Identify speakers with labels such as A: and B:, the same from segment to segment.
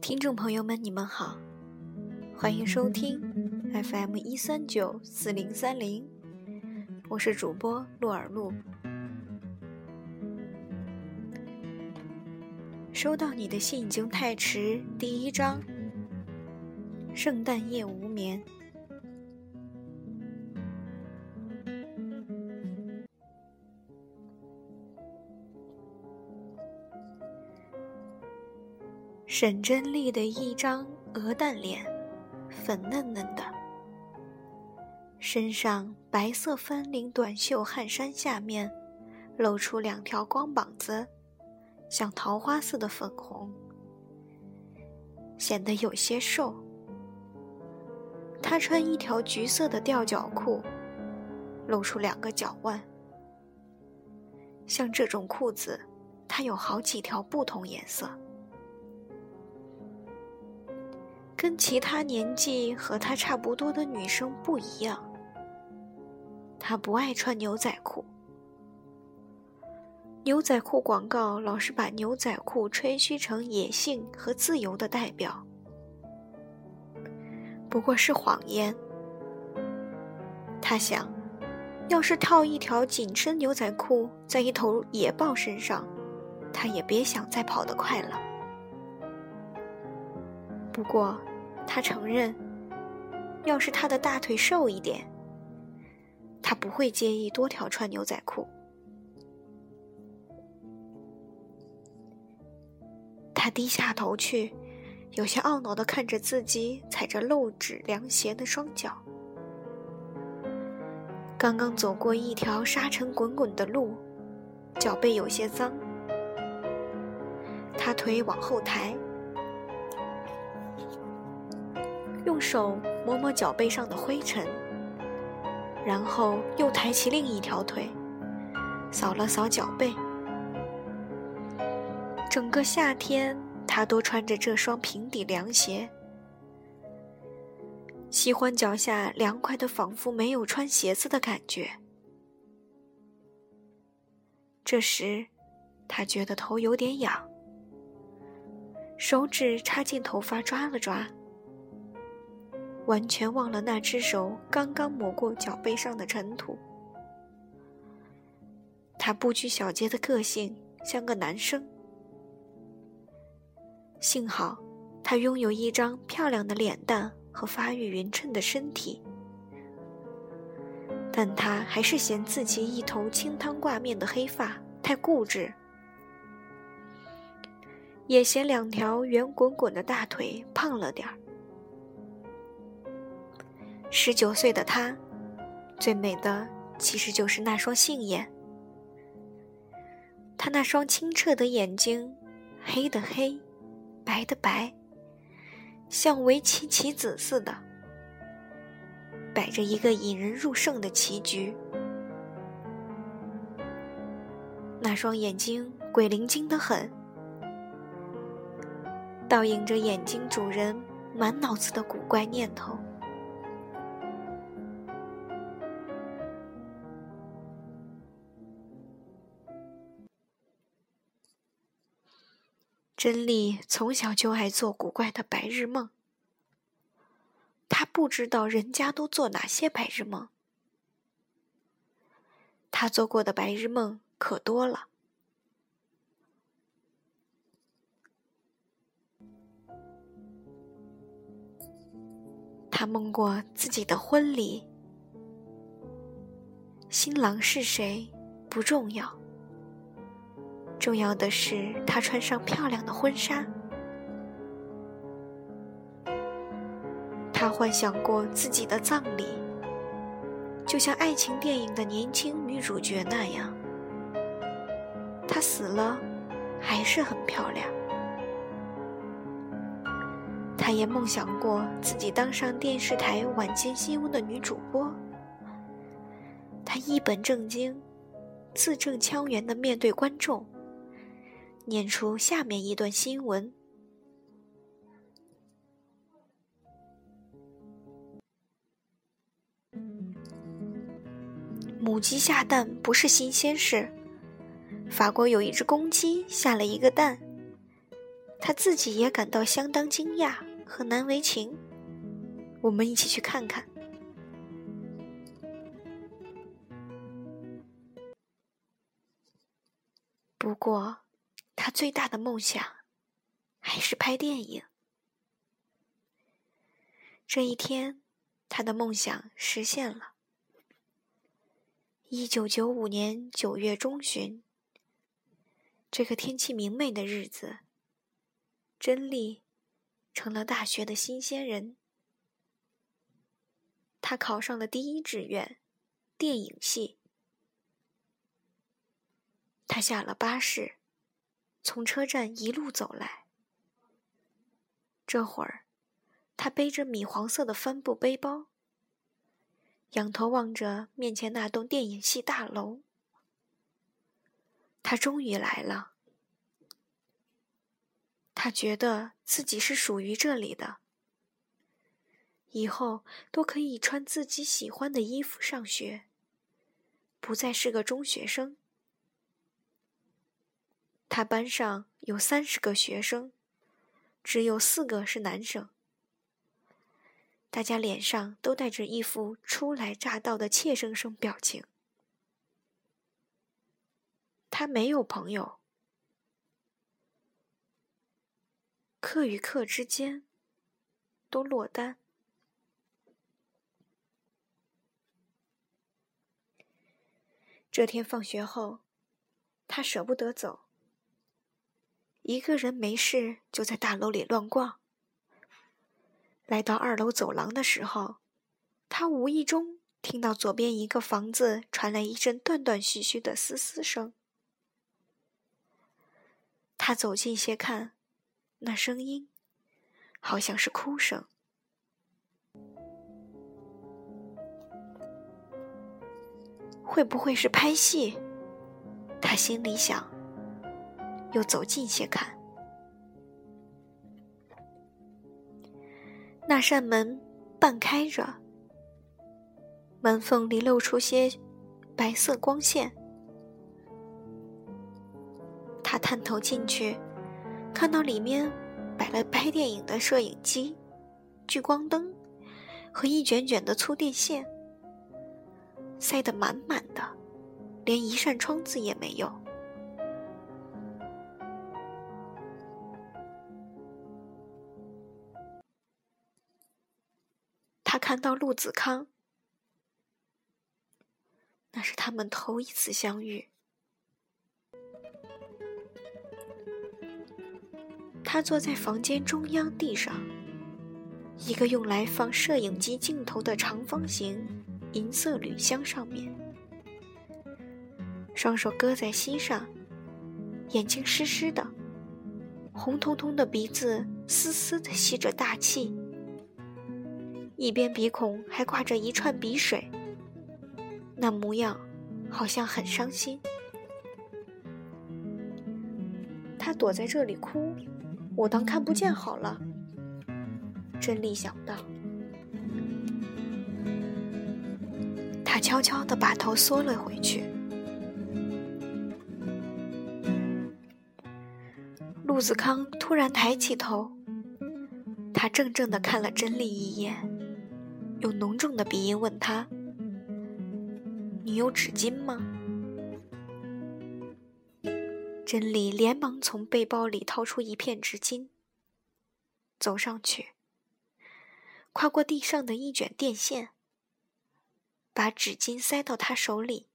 A: 听众朋友们，你们好，欢迎收听 FM 一三九四零三零，我是主播洛尔露。收到你的信已经太迟，第一章，圣诞夜无眠。沈真丽的一张鹅蛋脸，粉嫩嫩的，身上白色翻领短袖汗衫下面露出两条光膀子，像桃花似的粉红，显得有些瘦。她穿一条橘色的吊脚裤，露出两个脚腕。像这种裤子，它有好几条不同颜色。跟其他年纪和她差不多的女生不一样，她不爱穿牛仔裤。牛仔裤广告老是把牛仔裤吹嘘成野性和自由的代表，不过是谎言。他想，要是套一条紧身牛仔裤在一头野豹身上，他也别想再跑得快了。不过。他承认，要是他的大腿瘦一点，他不会介意多条穿牛仔裤。他低下头去，有些懊恼的看着自己踩着露趾凉鞋的双脚。刚刚走过一条沙尘滚滚的路，脚背有些脏。他腿往后抬。用手摸摸脚背上的灰尘，然后又抬起另一条腿，扫了扫脚背。整个夏天，他都穿着这双平底凉鞋，喜欢脚下凉快的，仿佛没有穿鞋子的感觉。这时，他觉得头有点痒，手指插进头发抓了抓。完全忘了那只手刚刚抹过脚背上的尘土。他不拘小节的个性像个男生。幸好，他拥有一张漂亮的脸蛋和发育匀称的身体，但他还是嫌自己一头清汤挂面的黑发太固执，也嫌两条圆滚滚的大腿胖了点儿。十九岁的她，最美的其实就是那双杏眼。她那双清澈的眼睛，黑的黑，白的白，像围棋棋子似的，摆着一个引人入胜的棋局。那双眼睛鬼灵精得很，倒映着眼睛主人满脑子的古怪念头。真丽从小就爱做古怪的白日梦。她不知道人家都做哪些白日梦。她做过的白日梦可多了。她梦过自己的婚礼，新郎是谁不重要。重要的是，她穿上漂亮的婚纱。她幻想过自己的葬礼，就像爱情电影的年轻女主角那样。她死了，还是很漂亮。她也梦想过自己当上电视台晚间新闻的女主播。她一本正经、字正腔圆的面对观众。念出下面一段新闻：母鸡下蛋不是新鲜事。法国有一只公鸡下了一个蛋，他自己也感到相当惊讶和难为情。我们一起去看看。不过，他最大的梦想还是拍电影。这一天，他的梦想实现了。一九九五年九月中旬，这个天气明媚的日子，真丽成了大学的新鲜人。他考上了第一志愿，电影系。他下了巴士，从车站一路走来。这会儿，他背着米黄色的帆布背包，仰头望着面前那栋电影系大楼。他终于来了。他觉得自己是属于这里的，以后都可以穿自己喜欢的衣服上学，不再是个中学生。他班上有三十个学生，只有四个是男生。大家脸上都带着一副初来乍到的怯生生表情。他没有朋友，课与课之间都落单。这天放学后，他舍不得走。一个人没事就在大楼里乱逛。来到二楼走廊的时候，他无意中听到左边一个房子传来一阵断断续续的嘶嘶声。他走近些看，那声音好像是哭声。会不会是拍戏？他心里想。又走近些看，那扇门半开着，门缝里露出些白色光线。他探头进去，看到里面摆了拍电影的摄影机、聚光灯和一卷卷的粗电线，塞得满满的，连一扇窗子也没有。看到陆子康，那是他们头一次相遇。他坐在房间中央地上，一个用来放摄影机镜头的长方形银色铝箱上面，双手搁在膝上，眼睛湿湿的，红彤彤的鼻子嘶嘶的吸着大气。一边鼻孔还挂着一串鼻水，那模样好像很伤心。他躲在这里哭，我当看不见好了。真丽想到，他悄悄地把头缩了回去。陆子康突然抬起头，他怔怔地看了真丽一眼。用浓重的鼻音问他：“你有纸巾吗？”真理连忙从背包里掏出一片纸巾，走上去，跨过地上的一卷电线，把纸巾塞到他手里，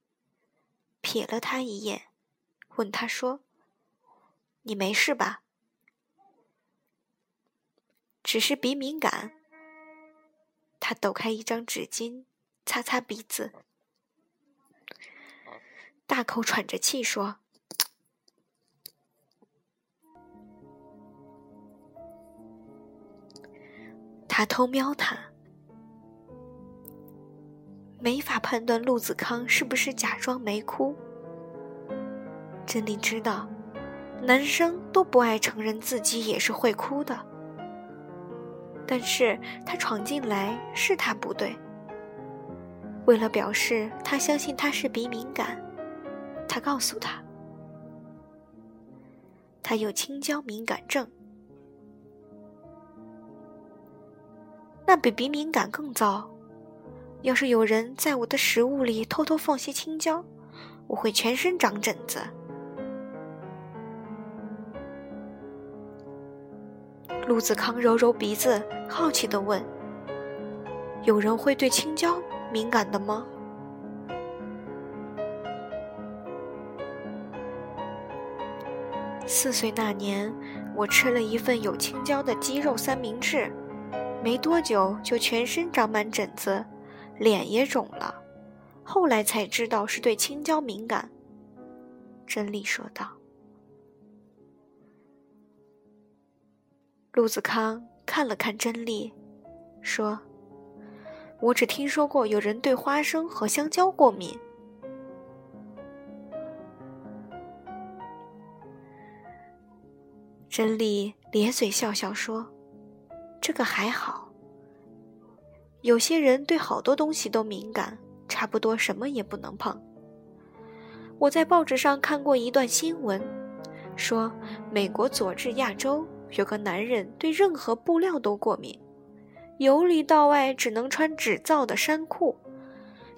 A: 瞥了他一眼，问他说：“你没事吧？只是鼻敏感。”他抖开一张纸巾，擦擦鼻子，大口喘着气说：“他偷瞄他，没法判断陆子康是不是假装没哭。真理知道，男生都不爱承认自己也是会哭的。”但是他闯进来是他不对，为了表示他相信他是鼻敏感，他告诉他，他有青椒敏感症。那比鼻敏感更糟。要是有人在我的食物里偷偷放些青椒，我会全身长疹子。陆子康揉揉鼻子，好奇地问：“有人会对青椒敏感的吗？”四岁那年，我吃了一份有青椒的鸡肉三明治。没多久就全身长满疹子，脸也肿了，后来才知道是对青椒敏感。真理说道。陆子康看了看真理，说：“我只听说过有人对花生和香蕉过敏。”真理咧嘴笑笑说。这个还好，有些人对好多东西都敏感，差不多什么也不能碰。我在报纸上看过一段新闻，说美国佐治亚州有个男人对任何布料都过敏，由里到外只能穿纸造的衫裤，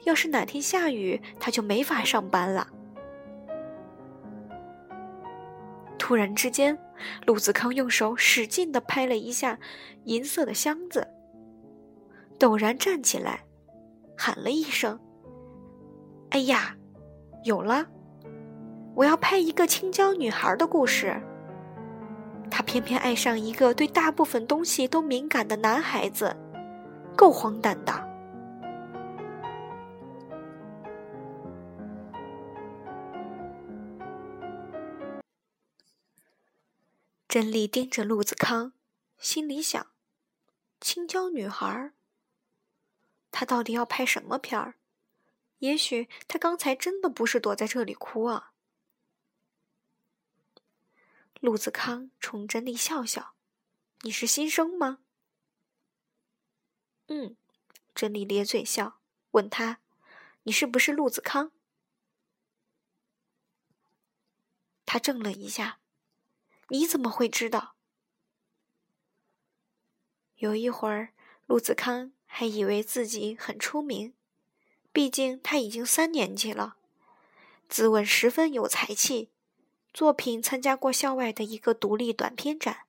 A: 要是哪天下雨，他就没法上班了。突然之间，陆子康用手使劲地拍了一下银色的箱子，陡然站起来，喊了一声：“哎呀，有了！我要拍一个青椒女孩的故事。她偏偏爱上一个对大部分东西都敏感的男孩子，够荒诞的。”真理盯着陆子康，心里想：“青椒女孩，她到底要拍什么片儿？也许她刚才真的不是躲在这里哭啊。”陆子康冲真理笑笑：“你是新生吗？”“嗯。”真理咧嘴笑，问他：“你是不是陆子康？”他怔了一下。你怎么会知道？有一会儿，陆子康还以为自己很出名，毕竟他已经三年级了，自问十分有才气，作品参加过校外的一个独立短片展，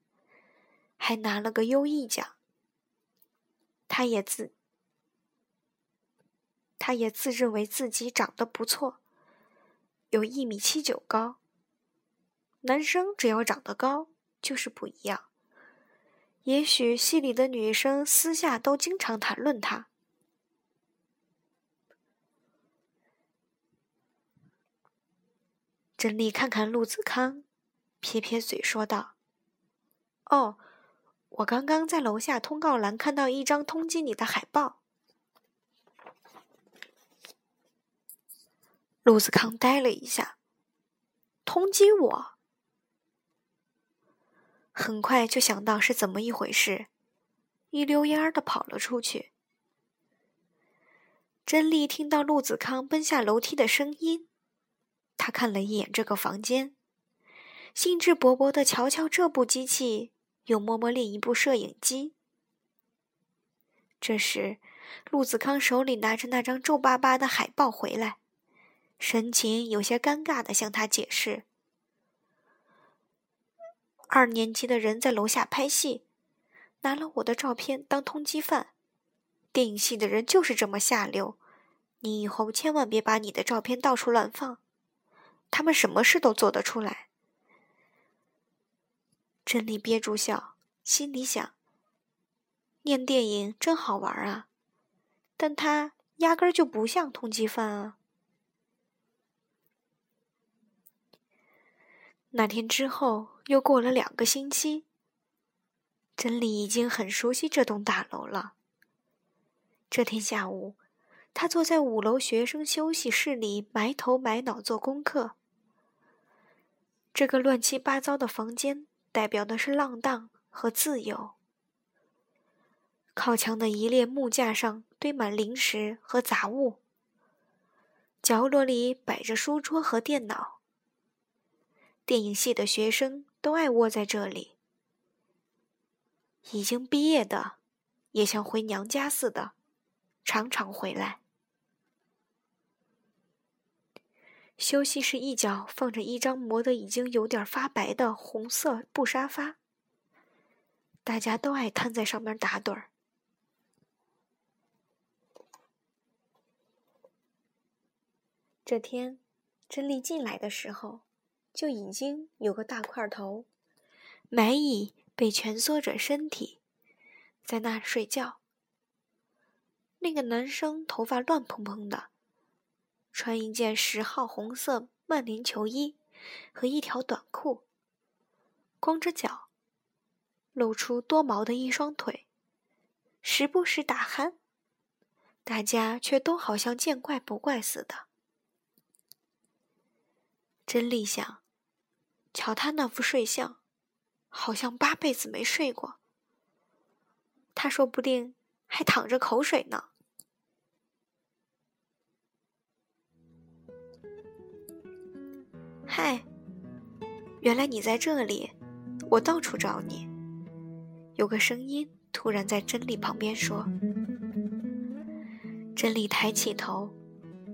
A: 还拿了个优异奖。他也自他也自认为自己长得不错，有一米七九高。男生只要长得高就是不一样。也许戏里的女生私下都经常谈论他。珍丽看看陆子康，撇撇嘴说道：“哦，我刚刚在楼下通告栏看到一张通缉你的海报。”陆子康呆了一下，通缉我。很快就想到是怎么一回事，一溜烟儿的跑了出去。珍丽听到陆子康奔下楼梯的声音，他看了一眼这个房间，兴致勃勃地瞧瞧这部机器，又摸摸另一部摄影机。这时，陆子康手里拿着那张皱巴巴的海报回来，神情有些尴尬地向他解释。二年级的人在楼下拍戏，拿了我的照片当通缉犯。电影系的人就是这么下流，你以后千万别把你的照片到处乱放，他们什么事都做得出来。真理憋住笑，心里想：念电影真好玩啊，但他压根儿就不像通缉犯啊。那天之后，又过了两个星期。真理已经很熟悉这栋大楼了。这天下午，他坐在五楼学生休息室里，埋头埋脑做功课。这个乱七八糟的房间，代表的是浪荡和自由。靠墙的一列木架上堆满零食和杂物，角落里摆着书桌和电脑。电影系的学生都爱窝在这里。已经毕业的，也像回娘家似的，常常回来。休息室一角放着一张磨得已经有点发白的红色布沙发，大家都爱瘫在上面打盹儿。这天，真丽进来的时候，就已经有个大块头，埋蚁被蜷缩着身体，在那睡觉。那个男生头发乱蓬蓬的，穿一件十号红色曼联球衣和一条短裤，光着脚，露出多毛的一双腿，时不时打鼾，大家却都好像见怪不怪似的。真丽想，瞧他那副睡相，好像八辈子没睡过。他说不定还淌着口水呢。嗨，原来你在这里，我到处找你。有个声音突然在真理旁边说。真理抬起头，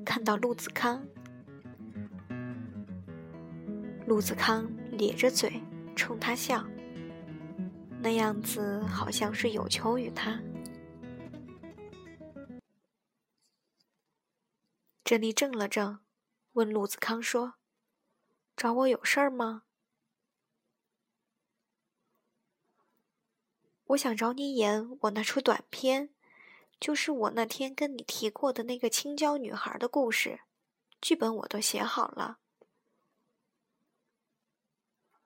A: 看到陆子康。陆子康咧着嘴冲他笑，那样子好像是有求于他。珍妮怔了怔，问陆子康说：“找我有事儿吗？”“我想找你演我那出短片，就是我那天跟你提过的那个青椒女孩的故事，剧本我都写好了。”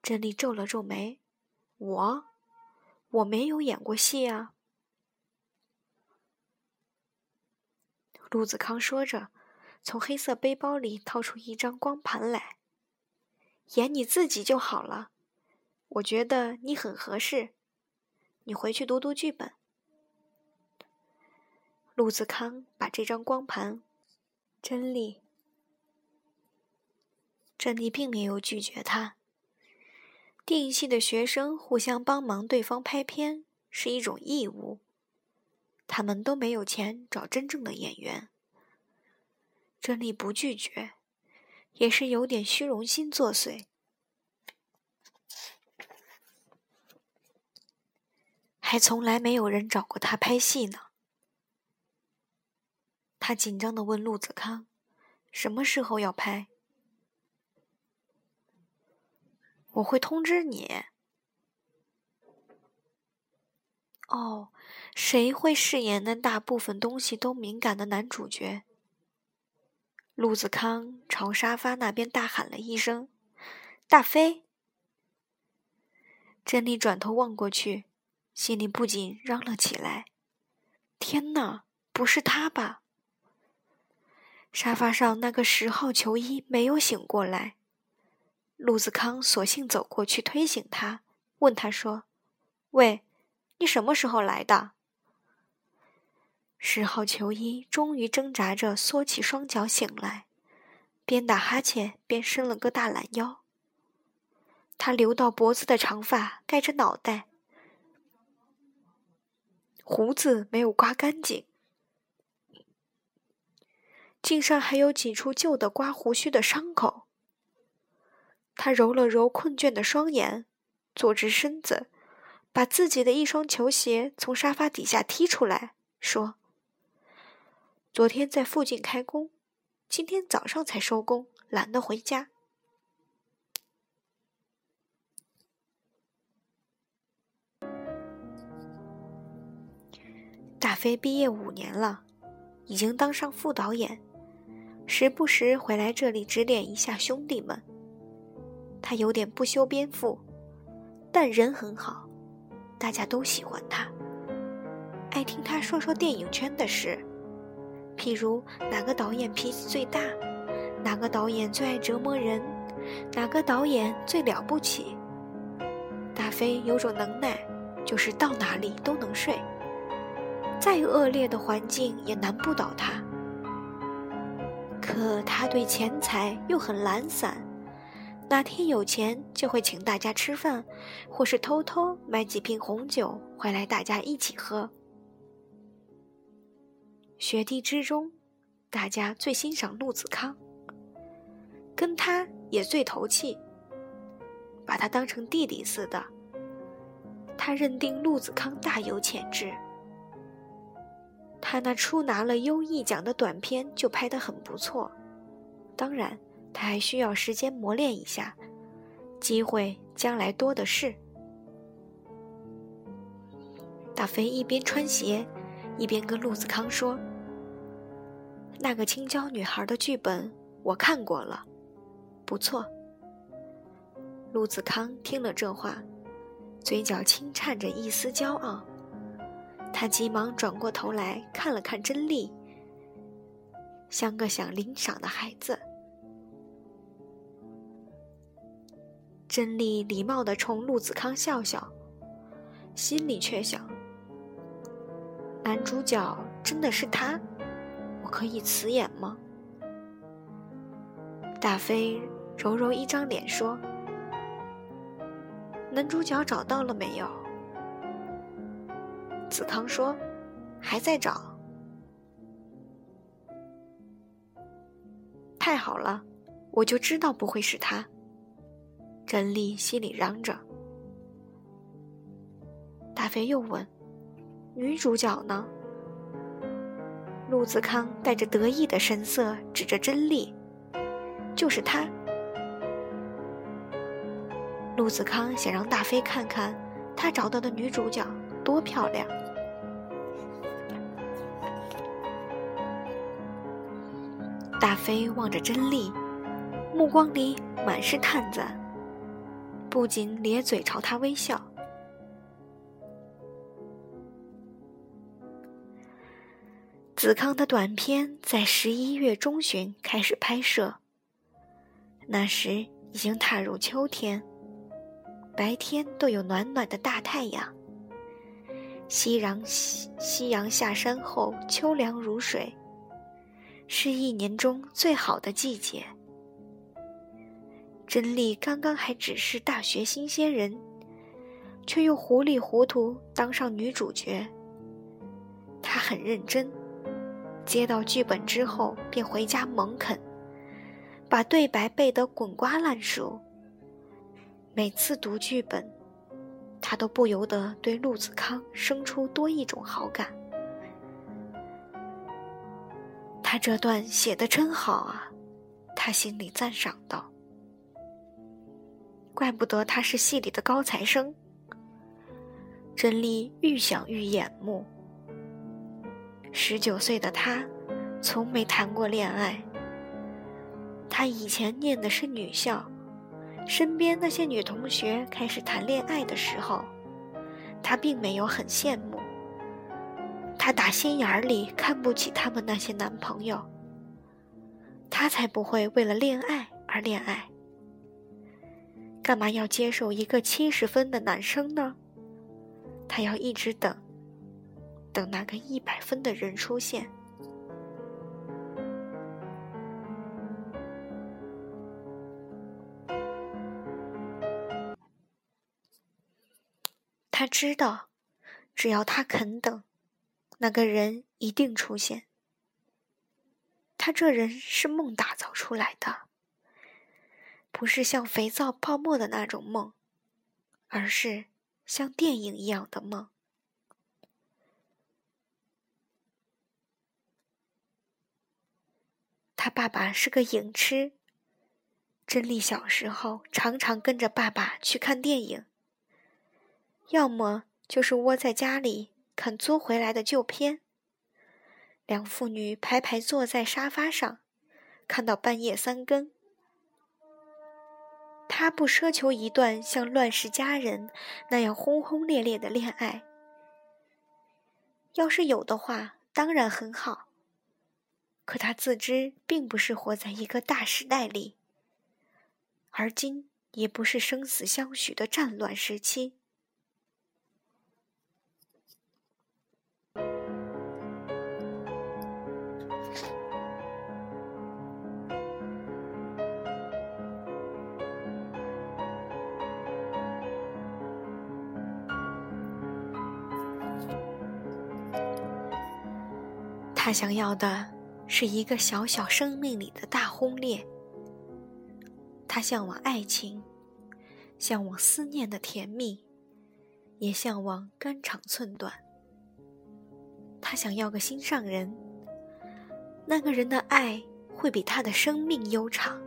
A: 珍妮皱了皱眉：“我，我没有演过戏啊。”陆子康说着，从黑色背包里掏出一张光盘来：“演你自己就好了，我觉得你很合适。你回去读读剧本。”陆子康把这张光盘，珍丽，珍妮并没有拒绝他。电影系的学生互相帮忙对方拍片是一种义务，他们都没有钱找真正的演员。珍妮不拒绝，也是有点虚荣心作祟，还从来没有人找过他拍戏呢。他紧张的问陆子康：“什么时候要拍？”我会通知你。哦，谁会饰演那大部分东西都敏感的男主角？陆子康朝沙发那边大喊了一声：“大飞！”珍妮转头望过去，心里不禁嚷了起来：“天哪，不是他吧？”沙发上那个十号球衣没有醒过来。陆子康索性走过去推醒他，问他说：“喂，你什么时候来的？”十号球衣终于挣扎着缩起双脚醒来，边打哈欠边伸了个大懒腰。他留到脖子的长发盖着脑袋，胡子没有刮干净，颈上还有几处旧的刮胡须的伤口。他揉了揉困倦的双眼，坐直身子，把自己的一双球鞋从沙发底下踢出来，说：“昨天在附近开工，今天早上才收工，懒得回家。”大飞毕业五年了，已经当上副导演，时不时回来这里指点一下兄弟们。他有点不修边幅，但人很好，大家都喜欢他，爱听他说说电影圈的事，譬如哪个导演脾气最大，哪个导演最爱折磨人，哪个导演最了不起。大飞有种能耐，就是到哪里都能睡，再恶劣的环境也难不倒他。可他对钱财又很懒散，哪天有钱就会请大家吃饭，或是偷偷买几瓶红酒回来大家一起喝。学弟之中，大家最欣赏陆子康，跟他也最投契，把他当成弟弟似的。他认定陆子康大有潜质。他那初拿了优异奖的短片就拍得很不错，当然他还需要时间磨练一下，机会将来多的是。大飞一边穿鞋，一边跟陆子康说：“那个青椒女孩的剧本我看过了，不错。”陆子康听了这话，嘴角轻颤着一丝骄傲。他急忙转过头来看了看真丽，像个想领赏的孩子。真丽礼貌地冲陆子康笑笑，心里却想：男主角真的是他，我可以辞演吗？大飞揉揉一张脸说：“男主角找到了没有？”子康说：“还在找。”太好了，我就知道不会是他。真丽心里嚷着。大飞又问：“女主角呢？”陆子康带着得意的神色指着真丽：“就是她。”陆子康想让大飞看看他找到的女主角多漂亮。大飞望着真丽，目光里满是探赞，不禁咧嘴朝他微笑。子康的短片在十一月中旬开始拍摄，那时已经踏入秋天，白天都有暖暖的大太阳。夕阳夕夕阳下山后，秋凉如水。是一年中最好的季节。真丽刚刚还只是大学新鲜人，却又糊里糊涂当上女主角。她很认真，接到剧本之后便回家猛啃，把对白背得滚瓜烂熟。每次读剧本，他都不由得对陆子康生出多一种好感。他这段写的真好啊，他心里赞赏道。怪不得他是戏里的高材生。真丽愈想愈眼目。十九岁的他，从没谈过恋爱。他以前念的是女校，身边那些女同学开始谈恋爱的时候，他并没有很羡慕。他打心眼里看不起他们那些男朋友。他才不会为了恋爱而恋爱。干嘛要接受一个七十分的男生呢？他要一直等，等那个一百分的人出现。他知道，只要他肯等。那个人一定出现。他这人是梦打造出来的，不是像肥皂泡沫的那种梦，而是像电影一样的梦。他爸爸是个影痴，真丽小时候常常跟着爸爸去看电影，要么就是窝在家里。看租回来的旧片，两父女排排坐在沙发上，看到半夜三更。他不奢求一段像《乱世佳人》那样轰轰烈烈的恋爱，要是有的话，当然很好。可他自知并不是活在一个大时代里而今也不是生死相许的战乱时期。他想要的是一个小小生命里的大轰烈。他向往爱情，向往思念的甜蜜，也向往肝肠寸断。他想要个心上人，那个人的爱会比他的生命悠长。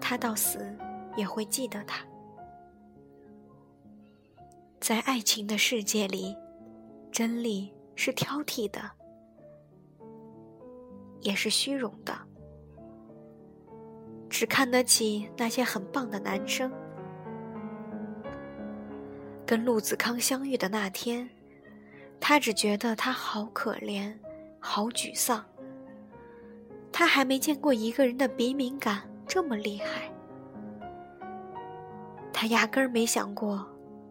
A: 他到死也会记得他。在爱情的世界里，真理是挑剔的，也是虚荣的，只看得起那些很棒的男生。跟陆子康相遇的那天，他只觉得他好可怜，好沮丧。他还没见过一个人的鼻敏感这么厉害，他压根儿没想过。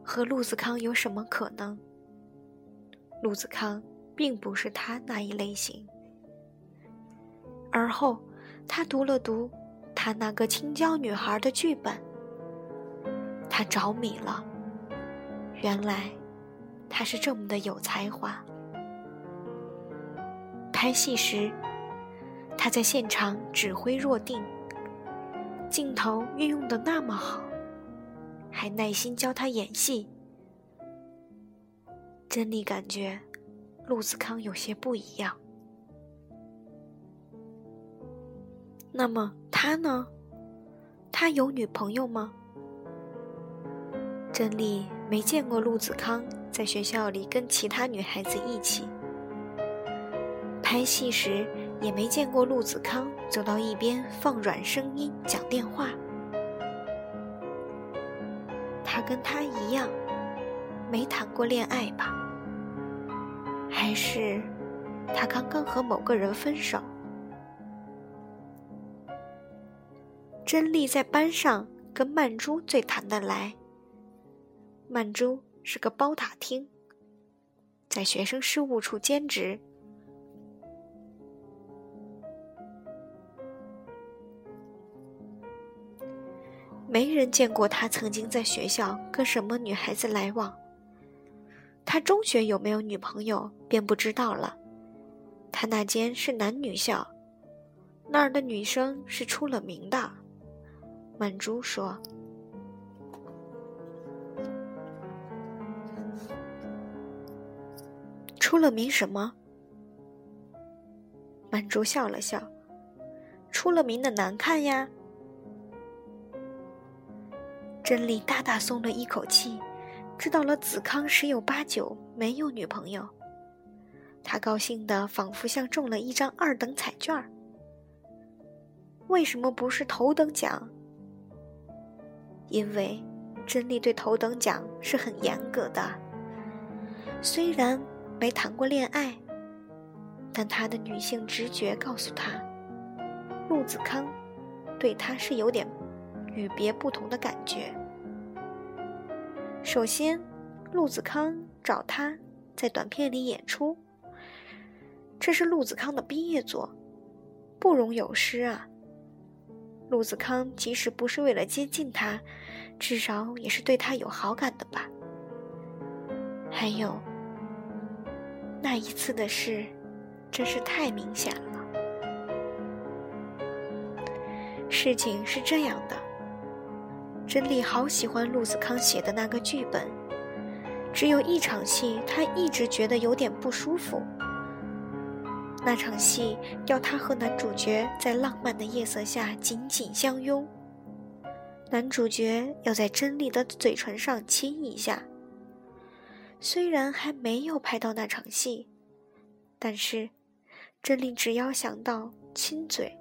A: 和陆子康有什么可能？陆子康并不是他那一类型。而后，他读了读他那个青椒女孩的剧本，他着迷了。原来，他是这么的有才华。拍戏时，他在现场指挥若定，镜头运用的那么好。还耐心教他演戏，珍妮感觉陆子康有些不一样。那么他呢？他有女朋友吗？珍妮没见过陆子康在学校里跟其他女孩子一起，拍戏时也没见过陆子康走到一边放软声音讲电话。他跟他一样，没谈过恋爱吧？还是他刚刚和某个人分手？珍丽在班上跟曼珠最谈得来。曼珠是个包打听，在学生事务处兼职。没人见过他曾经在学校跟什么女孩子来往。他中学有没有女朋友便不知道了。他那间是男女校，那儿的女生是出了名的。曼珠说：“出了名什么？”曼珠笑了笑：“出了名的难看呀。”真理大大松了一口气，知道了子康十有八九没有女朋友。他高兴的仿佛像中了一张二等彩券儿。为什么不是头等奖？因为真理对头等奖是很严格的。虽然没谈过恋爱，但他的女性直觉告诉他，陆子康对他是有点。与别不同的感觉。首先，陆子康找他在短片里演出，这是陆子康的毕业作，不容有失啊。陆子康即使不是为了接近他，至少也是对他有好感的吧。还有，那一次的事，真是太明显了。事情是这样的。真理好喜欢陆子康写的那个剧本，只有一场戏，他一直觉得有点不舒服。那场戏要他和男主角在浪漫的夜色下紧紧相拥，男主角要在真理的嘴唇上亲一下。虽然还没有拍到那场戏，但是真理只要想到亲嘴，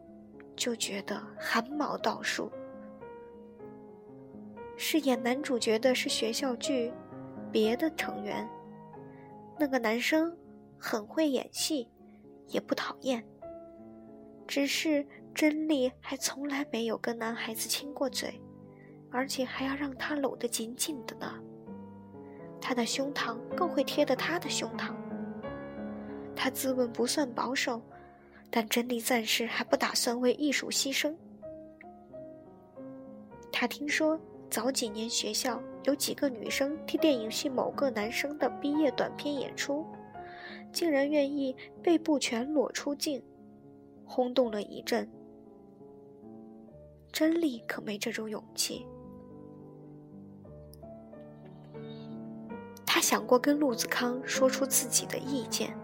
A: 就觉得汗毛倒竖。饰演男主角的是学校剧别的成员，那个男生很会演戏，也不讨厌。只是珍丽还从来没有跟男孩子亲过嘴，而且还要让他搂得紧紧的呢。他的胸膛更会贴着他的胸膛。他自问不算保守，但真丽暂时还不打算为艺术牺牲。他听说。早几年，学校有几个女生替电影系某个男生的毕业短片演出，竟然愿意背部全裸出镜，轰动了一阵。真理可没这种勇气。他想过跟陆子康说出自己的意见，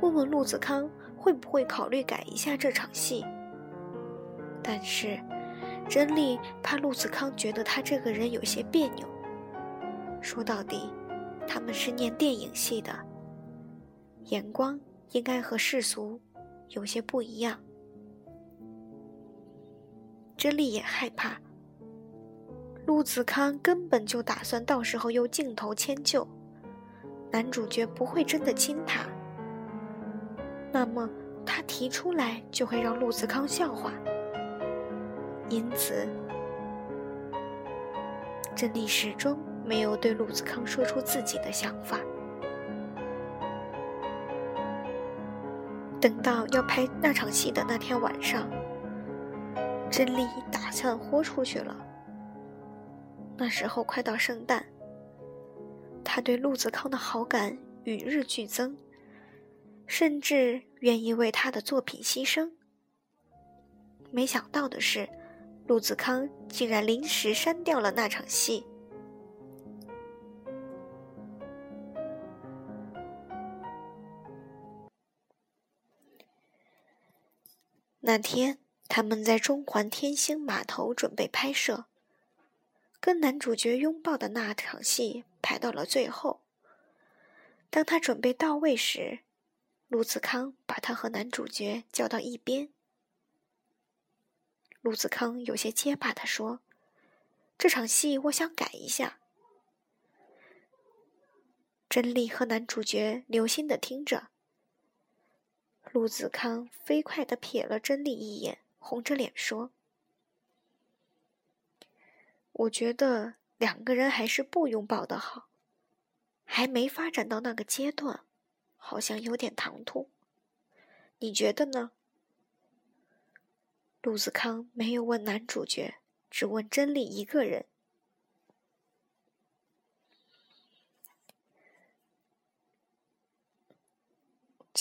A: 问问陆子康会不会考虑改一下这场戏。但是，真理怕陆子康觉得他这个人有些别扭。说到底，他们是念电影系的，眼光应该和世俗有些不一样。真理也害怕，陆子康根本就打算到时候用镜头迁就，男主角不会真的亲她，那么他提出来就会让陆子康笑话。因此，珍妮始终没有对陆子康说出自己的想法。等到要拍那场戏的那天晚上，真理打算豁出去了。那时候快到圣诞，他对陆子康的好感与日俱增，甚至愿意为他的作品牺牲。没想到的是。陆子康竟然临时删掉了那场戏。那天，他们在中环天星码头准备拍摄，跟男主角拥抱的那场戏排到了最后。当他准备到位时，陆子康把他和男主角叫到一边。陆子康有些结巴地说：“这场戏我想改一下。”真理和男主角留心的听着。陆子康飞快地瞥了真理一眼，红着脸说：“我觉得两个人还是不拥抱的好，还没发展到那个阶段，好像有点唐突。你觉得呢？”陆子康没有问男主角，只问真理一个人。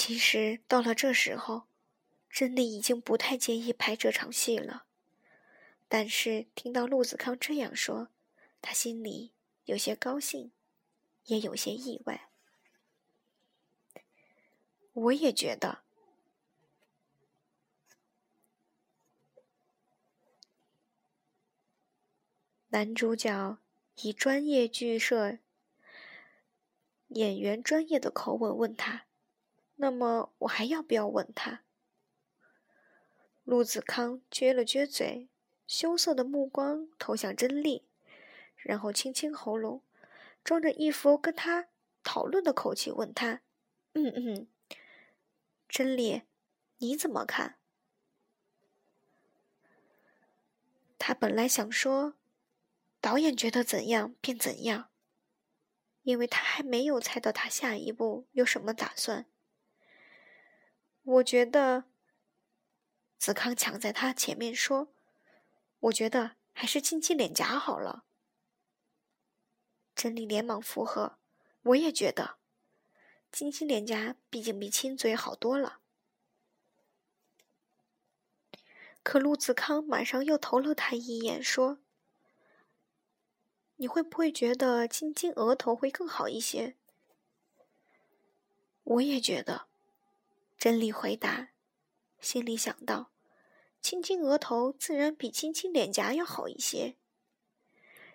A: 其实到了这时候，真的已经不太介意拍这场戏了。但是听到陆子康这样说，他心里有些高兴，也有些意外。我也觉得。男主角以专业剧社演员专业的口吻问他：“那么我还要不要吻他？”陆子康撅了撅嘴，羞涩的目光投向真丽，然后清清喉咙，装着一副跟他讨论的口气问他：“嗯嗯，真丽，你怎么看？”他本来想说。导演觉得怎样便怎样，因为他还没有猜到他下一步有什么打算。我觉得，子康抢在他前面说：“我觉得还是亲亲脸颊好了。”真理连忙附和：“我也觉得，亲亲脸颊毕竟比亲嘴好多了。”可陆子康马上又投了他一眼，说。你会不会觉得亲亲额头会更好一些？我也觉得，真理回答，心里想到，亲亲额头自然比亲亲脸颊要好一些。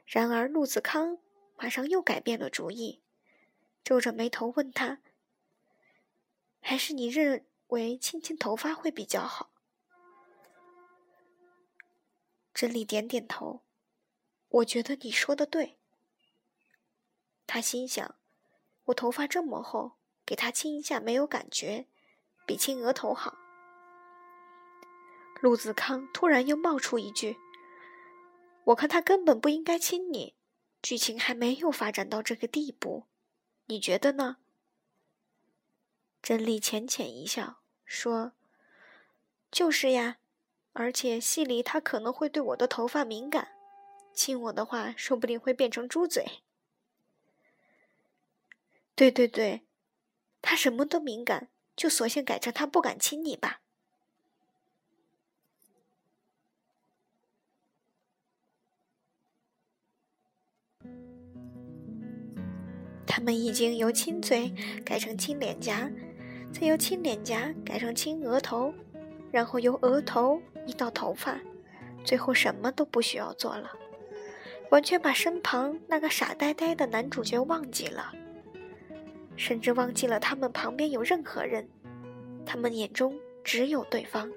A: 然而陆子康马上又改变了主意，皱着眉头问他：“还是你认为亲亲头发会比较好？”真理点点头。我觉得你说的对。他心想：“我头发这么厚，给他亲一下没有感觉，比亲额头好。”陆子康突然又冒出一句：“我看他根本不应该亲你，剧情还没有发展到这个地步，你觉得呢？”真理浅浅一笑，说：“就是呀，而且戏里他可能会对我的头发敏感。”亲我的话，说不定会变成猪嘴。对对对，他什么都敏感，就索性改成他不敢亲你吧。他们已经由亲嘴改成亲脸颊，再由亲脸颊改成亲额头，然后由额头移到头发，最后什么都不需要做了，完全把身旁那个傻呆呆的男主角忘记了，甚至忘记了他们旁边有任何人，他们眼中只有对方。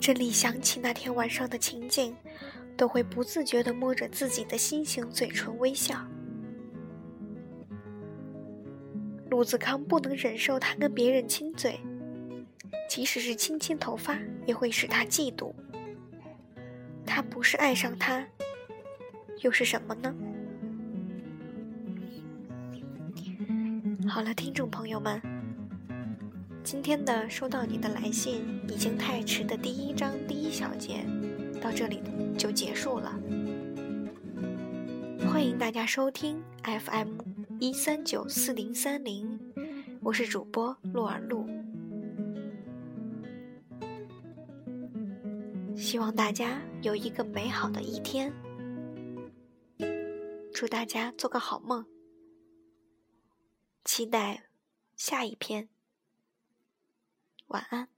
A: 这里想起那天晚上的情景，都会不自觉地摸着自己的心形嘴唇微笑。陆子康不能忍受他跟别人亲嘴，即使是亲亲头发，也会使他嫉妒。他不是爱上他，又是什么呢？好了，听众朋友们。今天的收到你的来信已经太迟的第一章第一小节到这里就结束了。欢迎大家收听 FM 一三九四零三零，我是主播洛尔露。希望大家有一个美好的一天，祝大家做个好梦，期待下一篇。晚安。